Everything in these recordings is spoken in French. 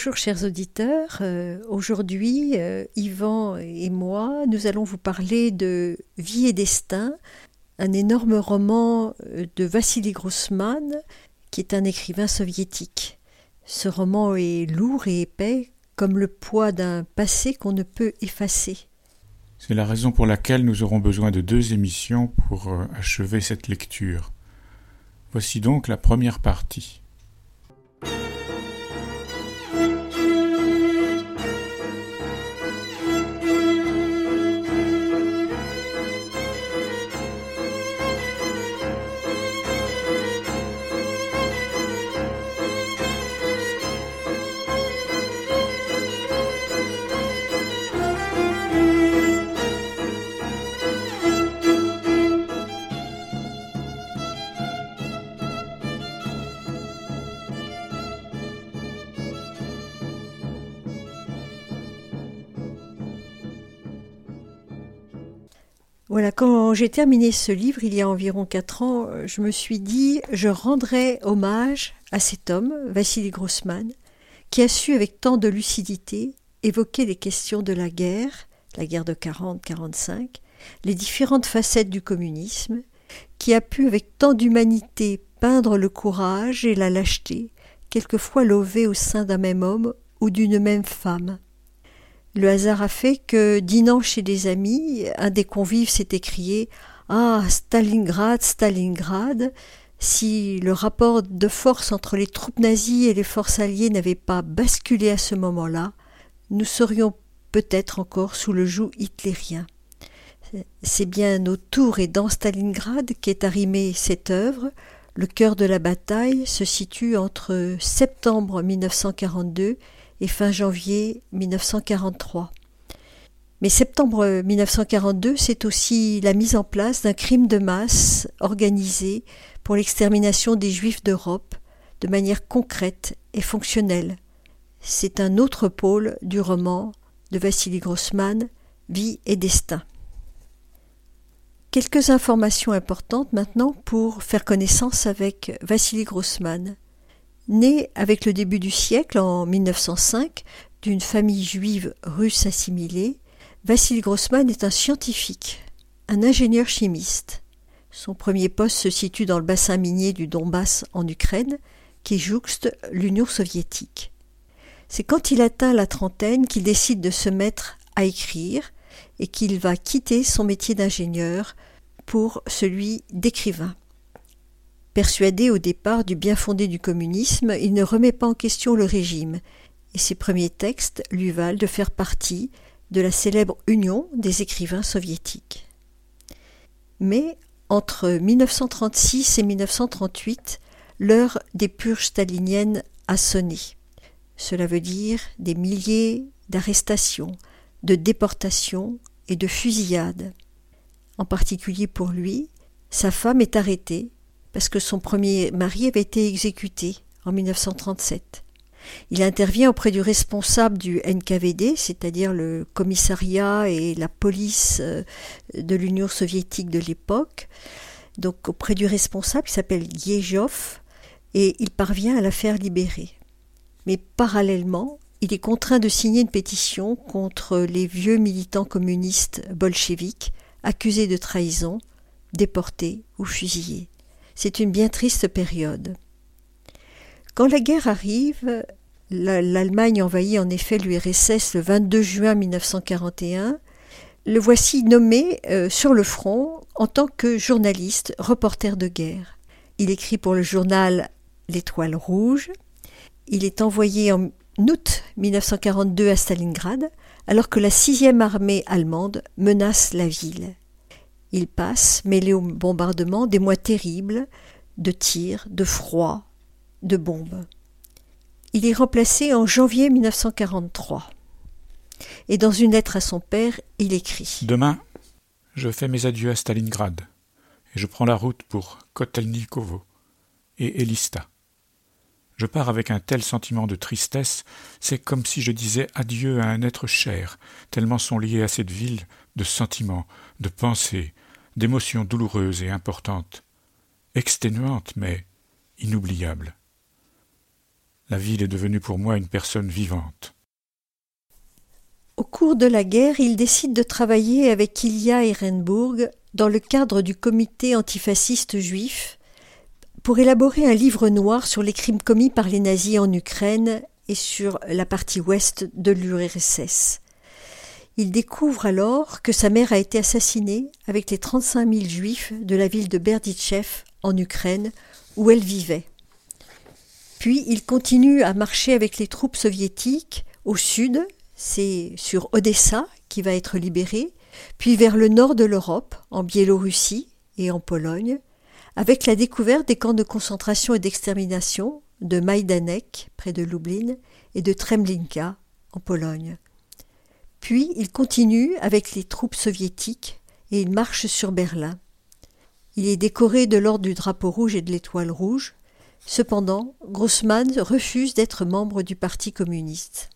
Bonjour chers auditeurs, euh, aujourd'hui euh, Yvan et moi nous allons vous parler de Vie et Destin, un énorme roman euh, de Vassili Grossman qui est un écrivain soviétique. Ce roman est lourd et épais comme le poids d'un passé qu'on ne peut effacer. C'est la raison pour laquelle nous aurons besoin de deux émissions pour achever cette lecture. Voici donc la première partie. Quand j'ai terminé ce livre, il y a environ quatre ans, je me suis dit, je rendrai hommage à cet homme, Vassili Grossman, qui a su avec tant de lucidité évoquer les questions de la guerre, la guerre de 40-45, les différentes facettes du communisme, qui a pu avec tant d'humanité peindre le courage et la lâcheté, quelquefois lovés au sein d'un même homme ou d'une même femme. Le hasard a fait que, dînant chez des amis, un des convives s'est écrié Ah, Stalingrad, Stalingrad Si le rapport de force entre les troupes nazies et les forces alliées n'avait pas basculé à ce moment-là, nous serions peut-être encore sous le joug hitlérien. C'est bien autour et dans Stalingrad qu'est arrimée cette œuvre. Le cœur de la bataille se situe entre septembre 1942 et fin janvier 1943. Mais septembre 1942, c'est aussi la mise en place d'un crime de masse organisé pour l'extermination des Juifs d'Europe de manière concrète et fonctionnelle. C'est un autre pôle du roman de Vassili Grossman, Vie et destin. Quelques informations importantes maintenant pour faire connaissance avec Vassili Grossman. Né avec le début du siècle, en 1905, d'une famille juive russe assimilée, Vassili Grossman est un scientifique, un ingénieur chimiste. Son premier poste se situe dans le bassin minier du Donbass en Ukraine, qui jouxte l'Union soviétique. C'est quand il atteint la trentaine qu'il décide de se mettre à écrire et qu'il va quitter son métier d'ingénieur pour celui d'écrivain. Persuadé au départ du bien fondé du communisme, il ne remet pas en question le régime, et ses premiers textes lui valent de faire partie de la célèbre Union des écrivains soviétiques. Mais entre 1936 et 1938, l'heure des purges staliniennes a sonné. Cela veut dire des milliers d'arrestations, de déportations et de fusillades. En particulier pour lui, sa femme est arrêtée parce que son premier mari avait été exécuté en 1937. Il intervient auprès du responsable du NKVD, c'est-à-dire le commissariat et la police euh, de l'Union soviétique de l'époque, donc auprès du responsable qui s'appelle Giejov, et il parvient à la faire libérer. Mais parallèlement, il est contraint de signer une pétition contre les vieux militants communistes bolcheviques accusés de trahison, déportés ou fusillés. C'est une bien triste période. Quand la guerre arrive, l'Allemagne envahit en effet l'URSS le 22 juin 1941. Le voici nommé euh, sur le front en tant que journaliste, reporter de guerre. Il écrit pour le journal L'Étoile Rouge. Il est envoyé en août 1942 à Stalingrad, alors que la sixième armée allemande menace la ville. Il passe, mêlé au bombardement, des mois terribles de tirs, de froid, de bombes. Il est remplacé en janvier 1943. Et dans une lettre à son père, il écrit Demain, je fais mes adieux à Stalingrad et je prends la route pour Kotelnikovo et Elista. Je pars avec un tel sentiment de tristesse, c'est comme si je disais adieu à un être cher, tellement sont liés à cette ville de sentiments, de pensées, d'émotions douloureuses et importantes, exténuantes mais inoubliables. La ville est devenue pour moi une personne vivante. Au cours de la guerre, il décide de travailler avec Ilya Ehrenburg dans le cadre du comité antifasciste juif pour élaborer un livre noir sur les crimes commis par les nazis en Ukraine et sur la partie ouest de l'URSS. Il découvre alors que sa mère a été assassinée avec les 35 000 juifs de la ville de Berditchev en Ukraine où elle vivait. Puis il continue à marcher avec les troupes soviétiques au sud, c'est sur Odessa qui va être libéré, puis vers le nord de l'Europe, en Biélorussie et en Pologne, avec la découverte des camps de concentration et d'extermination de Majdanek, près de Lublin, et de Tremlinka, en Pologne. Puis il continue avec les troupes soviétiques et il marche sur Berlin. Il est décoré de l'ordre du drapeau rouge et de l'étoile rouge, Cependant, Grossman refuse d'être membre du Parti communiste.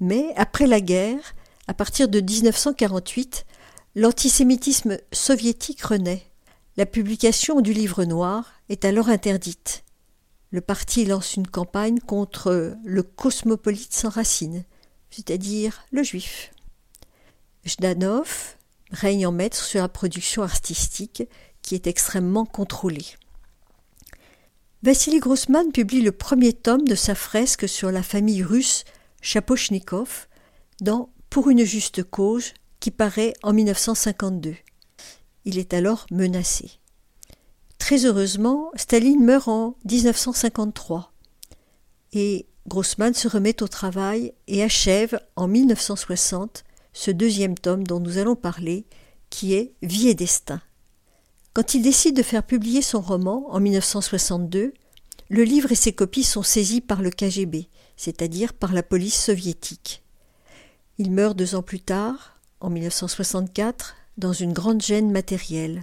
Mais après la guerre, à partir de 1948, l'antisémitisme soviétique renaît. La publication du livre noir est alors interdite. Le parti lance une campagne contre le cosmopolite sans racines, c'est-à-dire le juif. Jdanov règne en maître sur la production artistique qui est extrêmement contrôlée. Vassili Grossman publie le premier tome de sa fresque sur la famille russe Chapochnikov dans Pour une juste cause qui paraît en 1952. Il est alors menacé. Très heureusement, Staline meurt en 1953 et Grossman se remet au travail et achève en 1960 ce deuxième tome dont nous allons parler, qui est Vie et destin. Quand il décide de faire publier son roman en 1962, le livre et ses copies sont saisis par le KGB, c'est-à-dire par la police soviétique. Il meurt deux ans plus tard, en 1964, dans une grande gêne matérielle.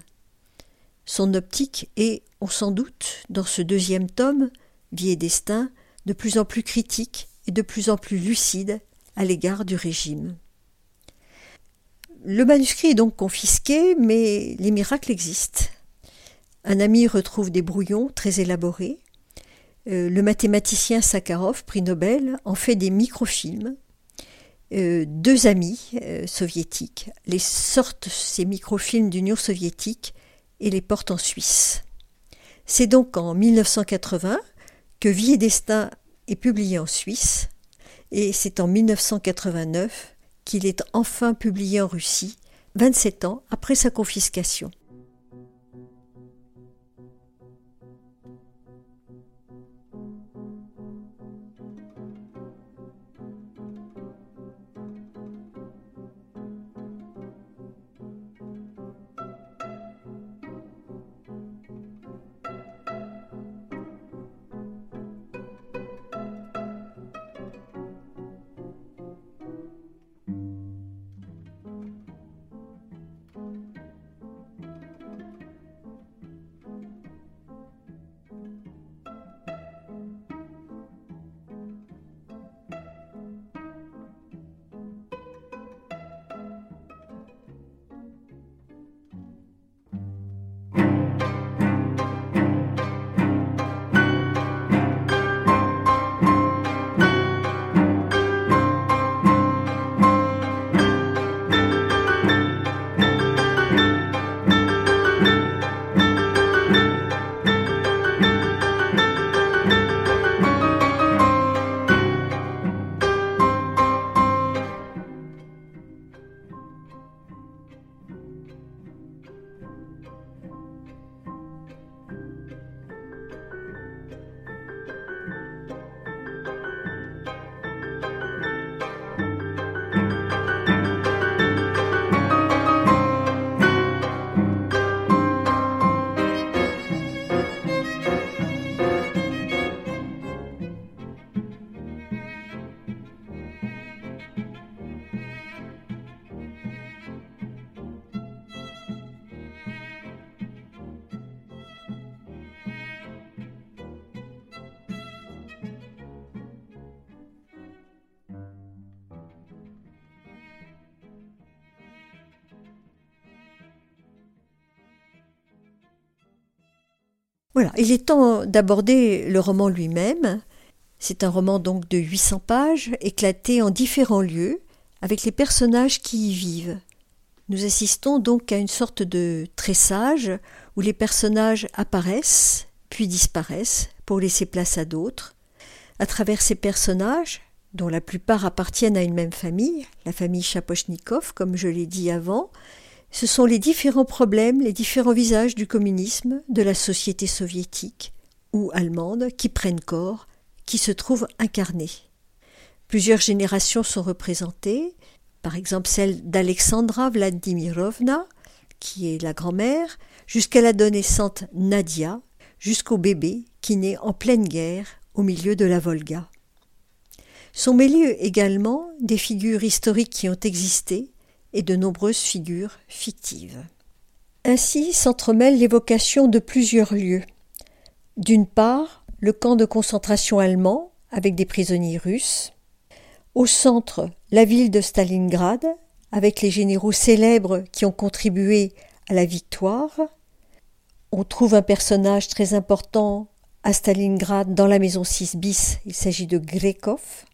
Son optique est, on s'en doute, dans ce deuxième tome, Vie et destin, de plus en plus critique et de plus en plus lucide à l'égard du régime. Le manuscrit est donc confisqué, mais les miracles existent. Un ami retrouve des brouillons très élaborés. Euh, le mathématicien Sakharov, prix Nobel, en fait des microfilms. Euh, deux amis euh, soviétiques les sortent ces microfilms d'Union soviétique et les portent en Suisse. C'est donc en 1980 que Vie et Destin est publié en Suisse, et c'est en 1989 qu'il est enfin publié en Russie, 27 ans après sa confiscation. Il est temps d'aborder le roman lui-même. C'est un roman donc de 800 pages, éclaté en différents lieux, avec les personnages qui y vivent. Nous assistons donc à une sorte de tressage où les personnages apparaissent, puis disparaissent, pour laisser place à d'autres. À travers ces personnages, dont la plupart appartiennent à une même famille, la famille Chapochnikov, comme je l'ai dit avant, ce sont les différents problèmes, les différents visages du communisme, de la société soviétique ou allemande qui prennent corps, qui se trouvent incarnés. Plusieurs générations sont représentées, par exemple celle d'Alexandra Vladimirovna, qui est la grand-mère, jusqu'à l'adolescente Nadia, jusqu'au bébé qui naît en pleine guerre au milieu de la Volga. Sont mêlées également des figures historiques qui ont existé et de nombreuses figures fictives. Ainsi s'entremêle l'évocation de plusieurs lieux. D'une part, le camp de concentration allemand avec des prisonniers russes. Au centre, la ville de Stalingrad avec les généraux célèbres qui ont contribué à la victoire. On trouve un personnage très important à Stalingrad dans la maison 6 bis, il s'agit de Grekov.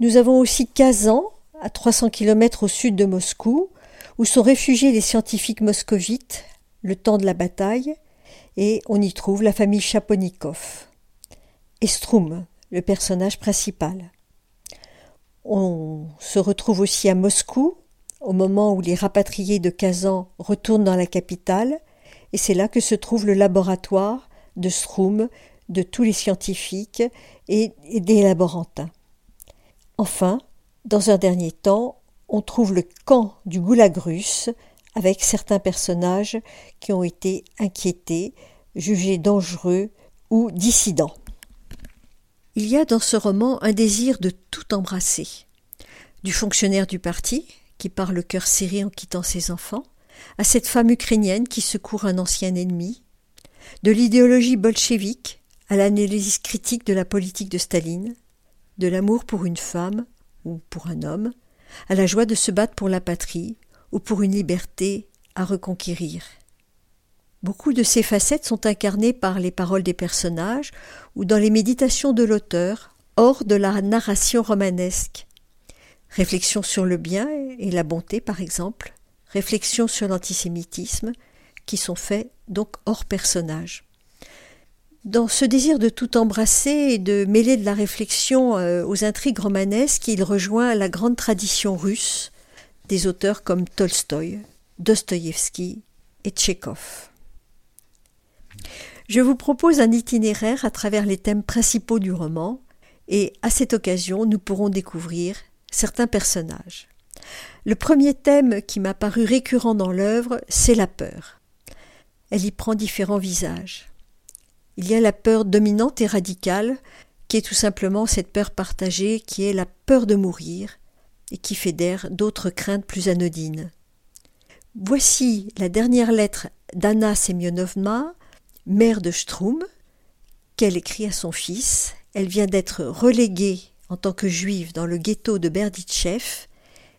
Nous avons aussi Kazan, à 300 km au sud de Moscou, où sont réfugiés les scientifiques moscovites le temps de la bataille, et on y trouve la famille Chaponikov. Et Strum, le personnage principal. On se retrouve aussi à Moscou, au moment où les rapatriés de Kazan retournent dans la capitale, et c'est là que se trouve le laboratoire de Strum, de tous les scientifiques et, des laborantins. Enfin, dans un dernier temps, on trouve le camp du goulag russe avec certains personnages qui ont été inquiétés, jugés dangereux ou dissidents. Il y a dans ce roman un désir de tout embrasser. Du fonctionnaire du parti, qui part le cœur serré en quittant ses enfants, à cette femme ukrainienne qui secourt un ancien ennemi, de l'idéologie bolchevique à l'analyse critique de la politique de Staline, de l'amour pour une femme ou pour un homme, à la joie de se battre pour la patrie ou pour une liberté à reconquérir. Beaucoup de ces facettes sont incarnées par les paroles des personnages ou dans les méditations de l'auteur, hors de la narration romanesque. Réflexion sur le bien et la bonté, par exemple, réflexion sur l'antisémitisme, qui sont faits donc hors personnage. Dans ce désir de tout embrasser et de mêler de la réflexion euh, aux intrigues romanesques, il rejoint la grande tradition russe des auteurs comme Tolstoï, Dostoïevski et Tchekhov. Je vous propose un itinéraire à travers les thèmes principaux du roman, et à cette occasion nous pourrons découvrir certains personnages. Le premier thème qui m'a paru récurrent dans l'œuvre, c'est la peur. Elle y prend différents visages. Il y a la peur dominante et radicale, qui est tout simplement cette peur partagée qui est la peur de mourir, et qui fédère d'autres craintes plus anodines. Voici la dernière lettre d'Anna Semyonovna, mère de Strum, qu'elle écrit à son fils. Elle vient d'être reléguée en tant que juive dans le ghetto de Berditchev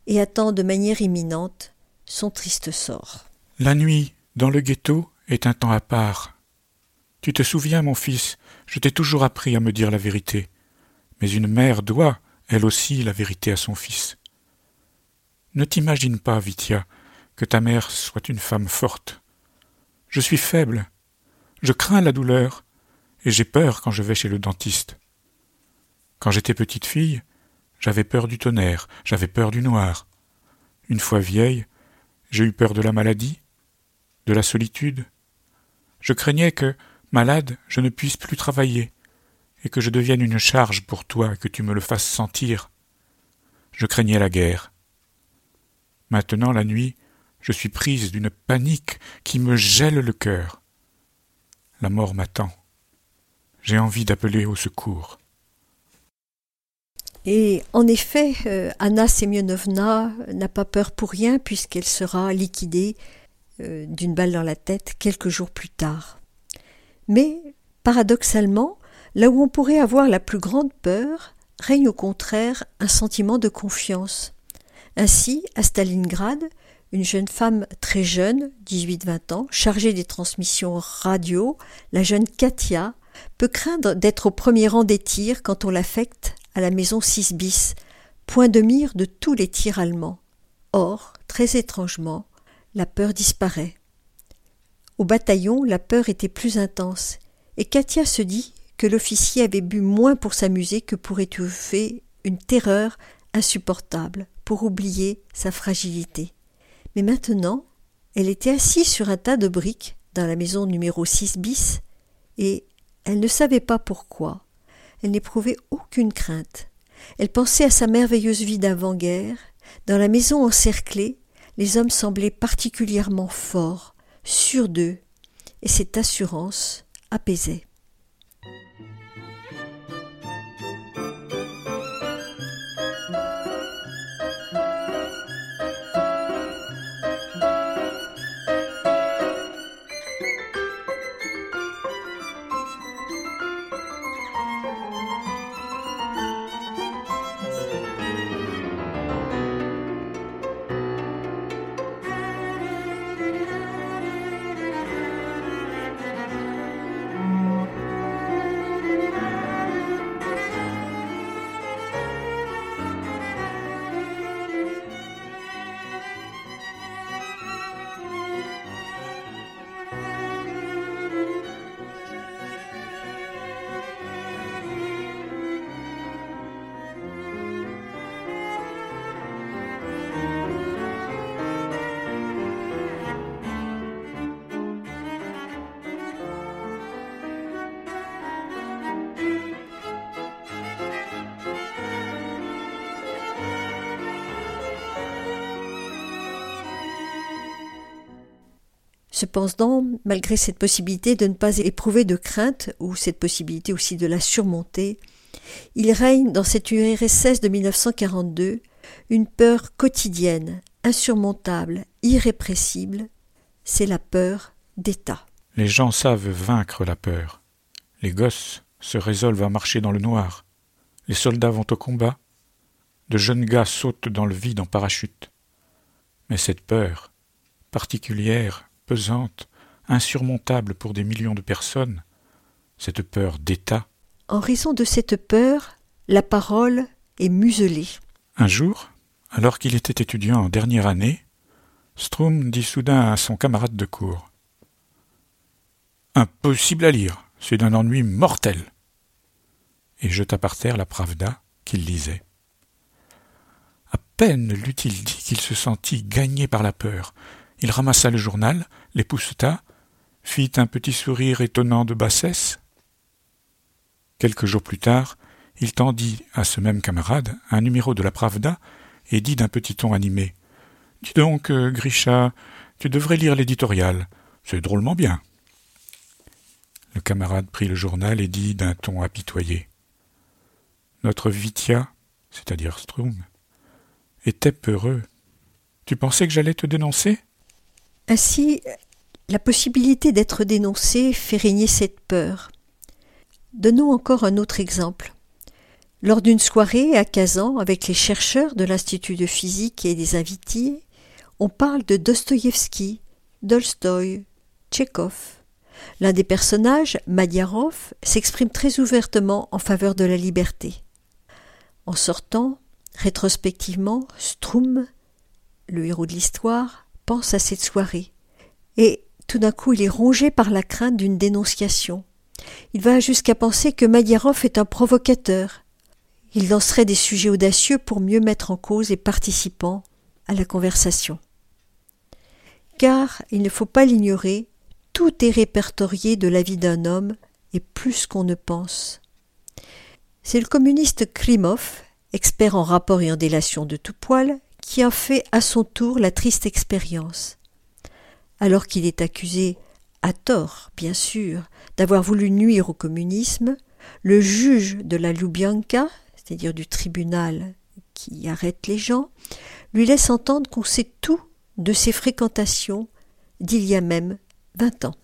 et attend de manière imminente son triste sort. La nuit, dans le ghetto, est un temps à part. Tu te souviens, mon fils, je t'ai toujours appris à me dire la vérité. Mais une mère doit, elle aussi, la vérité à son fils. Ne t'imagine pas, Vitia, que ta mère soit une femme forte. Je suis faible. Je crains la douleur, et j'ai peur quand je vais chez le dentiste. Quand j'étais petite fille, j'avais peur du tonnerre, j'avais peur du noir. Une fois vieille, j'ai eu peur de la maladie, de la solitude. Je craignais que, malade, je ne puisse plus travailler, et que je devienne une charge pour toi que tu me le fasses sentir. Je craignais la guerre. Maintenant, la nuit, je suis prise d'une panique qui me gèle le cœur. La mort m'attend. J'ai envie d'appeler au secours. Et en effet, euh, Anna Semyonovna n'a pas peur pour rien puisqu'elle sera liquidée euh, d'une balle dans la tête quelques jours plus tard. Mais, paradoxalement, là où on pourrait avoir la plus grande peur, règne au contraire un sentiment de confiance. Ainsi, à Stalingrad, une jeune femme très jeune, 18-20 ans, chargée des transmissions radio, la jeune Katia, peut craindre d'être au premier rang des tirs quand on l'affecte à la maison 6 bis, point de mire de tous les tirs allemands. Or, très étrangement, la peur disparaît. Au bataillon, la peur était plus intense, et Katia se dit que l'officier avait bu moins pour s'amuser que pour étouffer une terreur insupportable, pour oublier sa fragilité. Mais maintenant, elle était assise sur un tas de briques dans la maison numéro 6 bis, et elle ne savait pas pourquoi. Elle n'éprouvait aucune crainte. Elle pensait à sa merveilleuse vie d'avant-guerre. Dans la maison encerclée, les hommes semblaient particulièrement forts, sûrs d'eux, et cette assurance apaisait. Cependant, malgré cette possibilité de ne pas éprouver de crainte, ou cette possibilité aussi de la surmonter, il règne dans cette URSS de 1942 une peur quotidienne, insurmontable, irrépressible, c'est la peur d'État. Les gens savent vaincre la peur. Les gosses se résolvent à marcher dans le noir. Les soldats vont au combat. De jeunes gars sautent dans le vide en parachute. Mais cette peur, particulière, pesante, insurmontable pour des millions de personnes, cette peur d'État. En raison de cette peur, la parole est muselée. Un jour, alors qu'il était étudiant en dernière année, Strum dit soudain à son camarade de cours Impossible à lire, c'est d'un ennui mortel et jeta par terre la Pravda qu'il lisait. À peine l'eut-il dit qu'il se sentit gagné par la peur, il ramassa le journal, l'épousseta, fit un petit sourire étonnant de bassesse. Quelques jours plus tard, il tendit à ce même camarade un numéro de la Pravda et dit d'un petit ton animé Dis donc, euh, Grisha, tu devrais lire l'éditorial. C'est drôlement bien. Le camarade prit le journal et dit d'un ton apitoyé Notre Vitia, c'est-à-dire Strum, était peureux. Tu pensais que j'allais te dénoncer? Ainsi, la possibilité d'être dénoncé fait régner cette peur. Donnons encore un autre exemple. Lors d'une soirée à Kazan avec les chercheurs de l'Institut de physique et des invités, on parle de Dostoïevski, Dolstoï, Tchekhov. L'un des personnages, Madiarov, s'exprime très ouvertement en faveur de la liberté. En sortant, rétrospectivement, Strum, le héros de l'histoire, pense à cette soirée. Et tout d'un coup, il est rongé par la crainte d'une dénonciation. Il va jusqu'à penser que Madiarov est un provocateur. Il lancerait des sujets audacieux pour mieux mettre en cause les participants à la conversation. Car, il ne faut pas l'ignorer, tout est répertorié de la vie d'un homme, et plus qu'on ne pense. C'est le communiste Klimov, expert en rapport et en délation de tout poil, qui a fait à son tour la triste expérience. Alors qu'il est accusé, à tort bien sûr, d'avoir voulu nuire au communisme, le juge de la Lubyanka, c'est-à-dire du tribunal qui arrête les gens, lui laisse entendre qu'on sait tout de ses fréquentations d'il y a même vingt ans.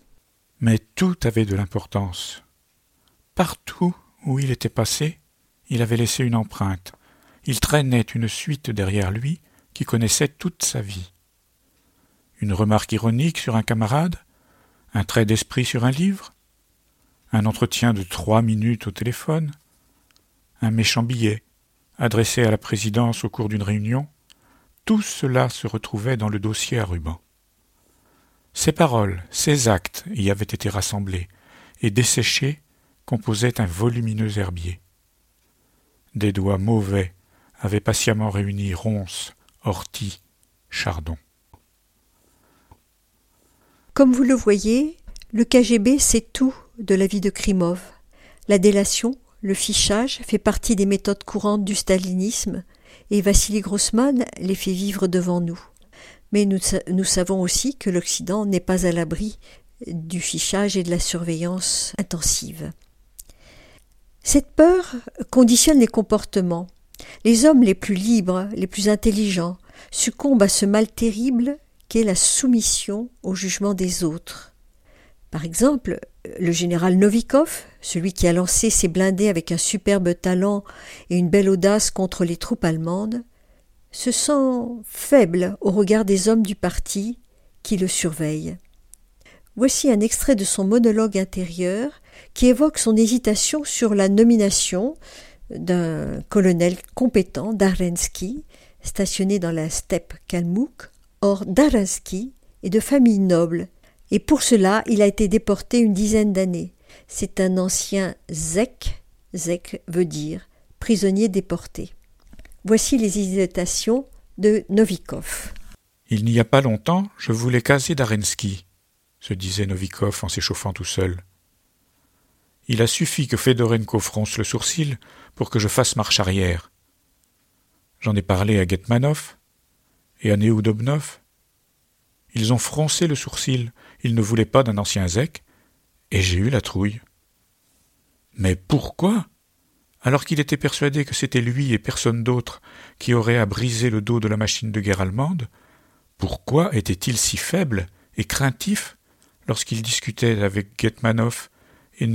Mais tout avait de l'importance. Partout où il était passé, il avait laissé une empreinte. Il traînait une suite derrière lui connaissait toute sa vie. Une remarque ironique sur un camarade Un trait d'esprit sur un livre Un entretien de trois minutes au téléphone Un méchant billet adressé à la présidence au cours d'une réunion Tout cela se retrouvait dans le dossier à ruban. Ces paroles, ces actes y avaient été rassemblés et desséchés composaient un volumineux herbier. Des doigts mauvais avaient patiemment réuni ronces, orties, chardon. Comme vous le voyez, le KGB sait tout de la vie de Krimov. La délation, le fichage fait partie des méthodes courantes du stalinisme et Vassili Grossman les fait vivre devant nous. Mais nous savons aussi que l'Occident n'est pas à l'abri du fichage et de la surveillance intensive. Cette peur conditionne les comportements. Les hommes les plus libres, les plus intelligents, succombent à ce mal terrible qu'est la soumission au jugement des autres. Par exemple, le général Novikov, celui qui a lancé ses blindés avec un superbe talent et une belle audace contre les troupes allemandes, se sent faible au regard des hommes du parti qui le surveillent. Voici un extrait de son monologue intérieur qui évoque son hésitation sur la nomination d'un colonel compétent, Darensky, stationné dans la steppe kalmouk, Or, Daransky est de famille noble, et pour cela il a été déporté une dizaine d'années. C'est un ancien zek, zek veut dire prisonnier déporté. Voici les hésitations de Novikov. Il n'y a pas longtemps, je voulais caser Darensky, se disait Novikov en s'échauffant tout seul. Il a suffi que Fedorenko fronce le sourcil pour que je fasse marche arrière. J'en ai parlé à Getmanov, et à Neudobnov. Ils ont froncé le sourcil, ils ne voulaient pas d'un ancien zec, et j'ai eu la trouille. Mais pourquoi? Alors qu'il était persuadé que c'était lui et personne d'autre qui aurait à briser le dos de la machine de guerre allemande, pourquoi était-il si faible et craintif lorsqu'il discutait avec Getmanov et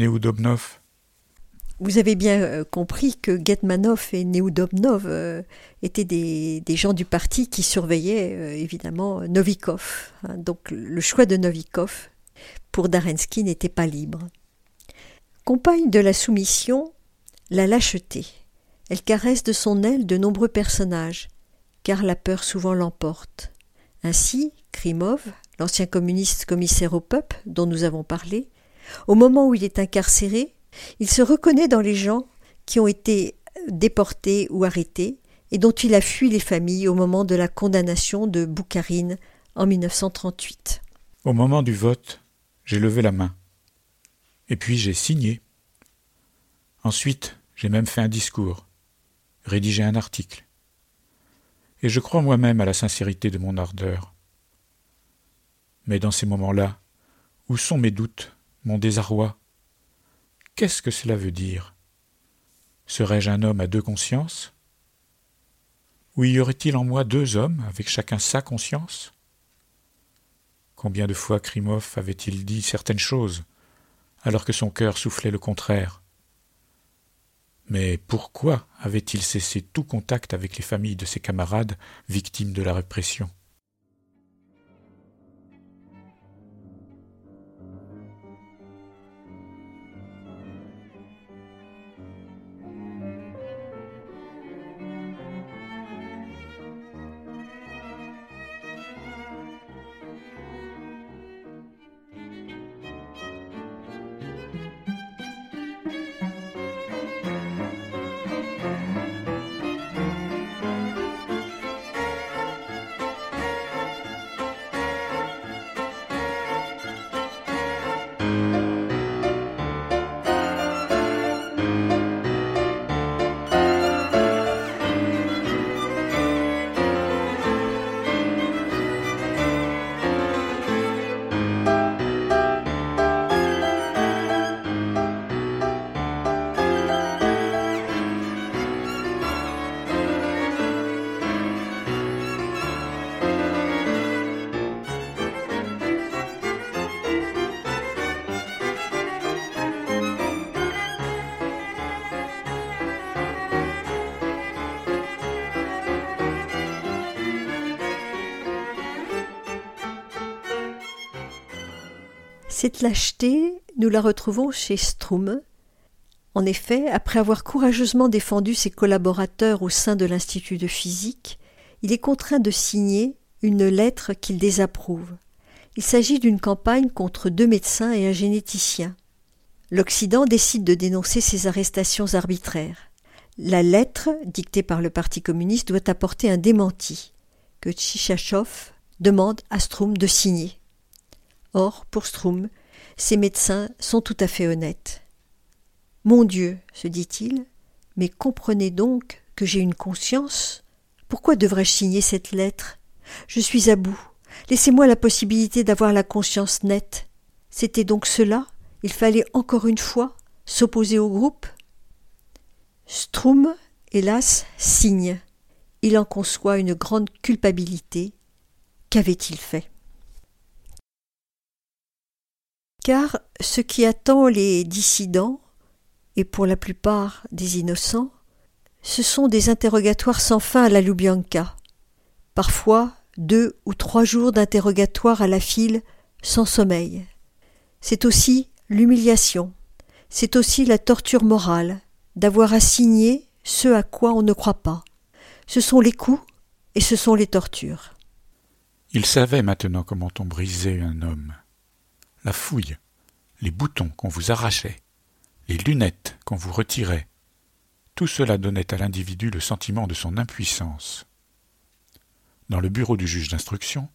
vous avez bien euh, compris que Getmanov et Neudobnov euh, étaient des, gens du parti qui surveillaient euh, évidemment Novikov. Hein. donc le choix de Novikov pour Darensky n'était pas libre. Compagne de la soumission, la lâcheté. Elle caresse de son aile de nombreux personnages, car la peur souvent l'emporte. Ainsi, Krimov, l'ancien communiste commissaire au peuple dont nous avons parlé, au moment où il est incarcéré, il se reconnaît dans les gens qui ont été déportés ou arrêtés et dont il a fui les familles au moment de la condamnation de Boukharine en 1938. Au moment du vote, j'ai levé la main. Et puis j'ai signé. Ensuite, j'ai même fait un discours, rédigé un article. Et je crois moi-même à la sincérité de mon ardeur. Mais dans ces moments-là, où sont mes doutes, mon désarroi, Qu'est-ce que cela veut dire? Serais-je un homme à deux consciences? Ou y aurait-il en moi deux hommes, avec chacun sa conscience? Combien de fois Krimov avait-il dit certaines choses, alors que son cœur soufflait le contraire? Mais pourquoi avait-il cessé tout contact avec les familles de ses camarades victimes de la répression? Cette lâcheté, nous la retrouvons chez Strum. En effet, après avoir courageusement défendu ses collaborateurs au sein de l'Institut de physique, il est contraint de signer une lettre qu'il désapprouve. Il s'agit d'une campagne contre deux médecins et un généticien. L'Occident décide de dénoncer ces arrestations arbitraires. La lettre, dictée par le Parti communiste, doit apporter un démenti, que Tchichachov demande à Strum de signer. Or, pour Strum, ces médecins sont tout à fait honnêtes. Mon Dieu, se dit-il, mais comprenez donc que j'ai une conscience. Pourquoi devrais-je signer cette lettre? Je suis à bout. Laissez-moi la possibilité d'avoir la conscience nette. C'était donc cela? Il fallait encore une fois s'opposer au groupe? Strum, hélas, signe. Il en conçoit une grande culpabilité. Qu'avait-il fait? Car ce qui attend les dissidents, et pour la plupart des innocents, ce sont des interrogatoires sans fin à la Loubianka. Parfois, deux ou trois jours d'interrogatoire à la file sans sommeil. C'est aussi l'humiliation, c'est aussi la torture morale d'avoir assigné ce à quoi on ne croit pas. Ce sont les coups et ce sont les tortures. Il savait maintenant comment on brisait un homme. La fouille, les boutons qu'on vous arrachait, les lunettes qu'on vous retirait, tout cela donnait à l'individu le sentiment de son impuissance. Dans le bureau du juge d'instruction,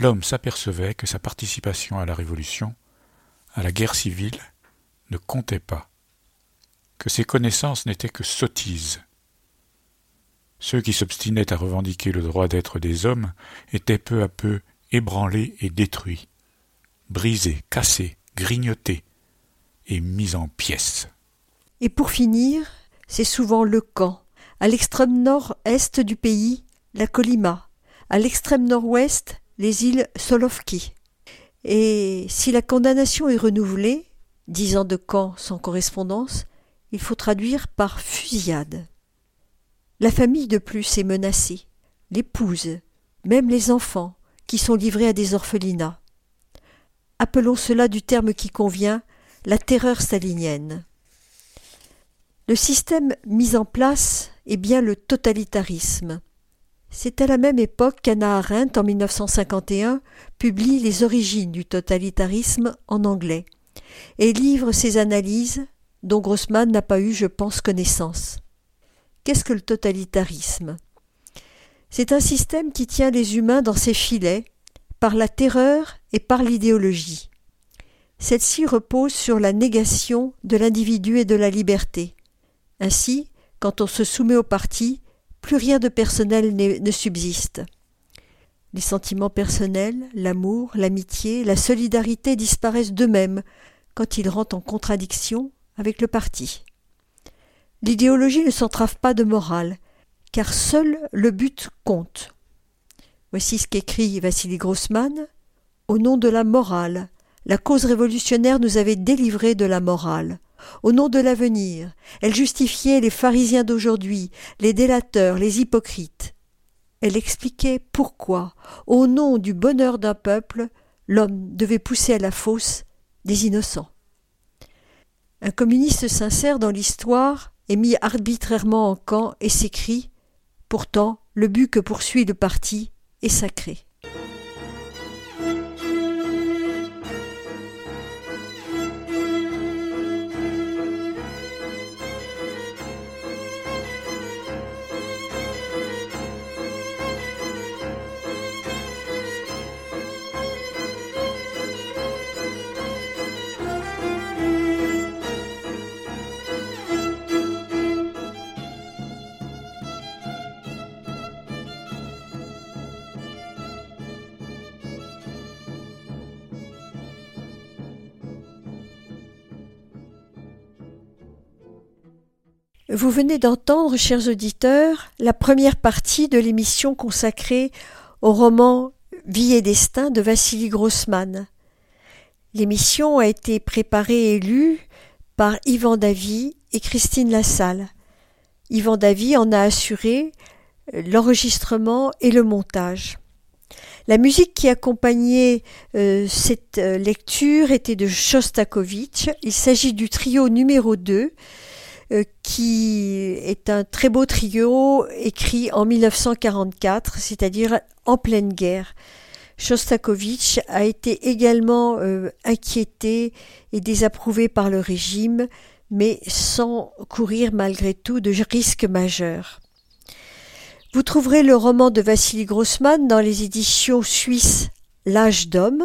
l'homme s'apercevait que sa participation à la Révolution, à la guerre civile, ne comptait pas, que ses connaissances n'étaient que sottises. Ceux qui s'obstinaient à revendiquer le droit d'être des hommes étaient peu à peu ébranlés et détruits, brisés, cassés, grignotés et mis en pièces. Et pour finir, c'est souvent le camp, à l'extrême nord-est du pays, la Colima, à l'extrême nord-ouest, les îles Solovki. Et si la condamnation est renouvelée, dix ans de camp sans correspondance, il faut traduire par fusillade. La famille de plus est menacée, l'épouse, même les enfants, qui sont livrés à des orphelinats. Appelons cela du terme qui convient la terreur stalinienne. Le système mis en place est bien le totalitarisme. C'est à la même époque qu'Anna Arendt, en 1951, publie Les origines du totalitarisme en anglais et livre ses analyses dont Grossman n'a pas eu, je pense, connaissance. Qu'est-ce que le totalitarisme? C'est un système qui tient les humains dans ses filets par la terreur et par l'idéologie. Celle-ci repose sur la négation de l'individu et de la liberté. Ainsi, quand on se soumet au parti, plus rien de personnel ne subsiste. Les sentiments personnels, l'amour, l'amitié, la solidarité disparaissent d'eux-mêmes quand ils rentrent en contradiction avec le parti. L'idéologie ne s'entrave pas de morale, car seul le but compte. Voici ce qu'écrit Vassili Grossman Au nom de la morale, la cause révolutionnaire nous avait délivrés de la morale au nom de l'avenir. Elle justifiait les pharisiens d'aujourd'hui, les délateurs, les hypocrites. Elle expliquait pourquoi, au nom du bonheur d'un peuple, l'homme devait pousser à la fosse des innocents. Un communiste sincère dans l'histoire est mis arbitrairement en camp et s'écrie Pourtant, le but que poursuit le parti est sacré. Vous venez d'entendre, chers auditeurs, la première partie de l'émission consacrée au roman Vie et destin de Vassili Grossman. L'émission a été préparée et lue par Yvan Davy et Christine Lassalle. Yvan Davy en a assuré l'enregistrement et le montage. La musique qui accompagnait euh, cette euh, lecture était de Shostakovich. Il s'agit du trio numéro 2, euh, qui est un très beau trio écrit en 1944, c'est-à-dire en pleine guerre. Shostakovich a été également inquiété et désapprouvé par le régime, mais sans courir malgré tout de risques majeurs. Vous trouverez le roman de Vassili Grossman dans les éditions suisses L'âge d'homme.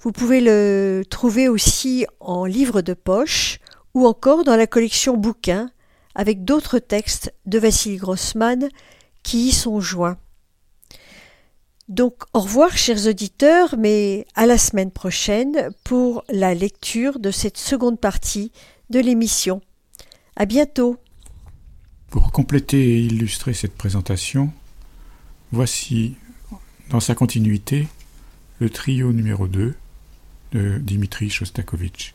Vous pouvez le trouver aussi en livre de poche ou encore dans la collection bouquins avec d'autres textes de Vassili Grossman qui y sont joints. Donc au revoir chers auditeurs, mais à la semaine prochaine pour la lecture de cette seconde partie de l'émission. À bientôt. Pour compléter et illustrer cette présentation, voici, dans sa continuité, le trio numéro 2 de Dimitri Shostakovich.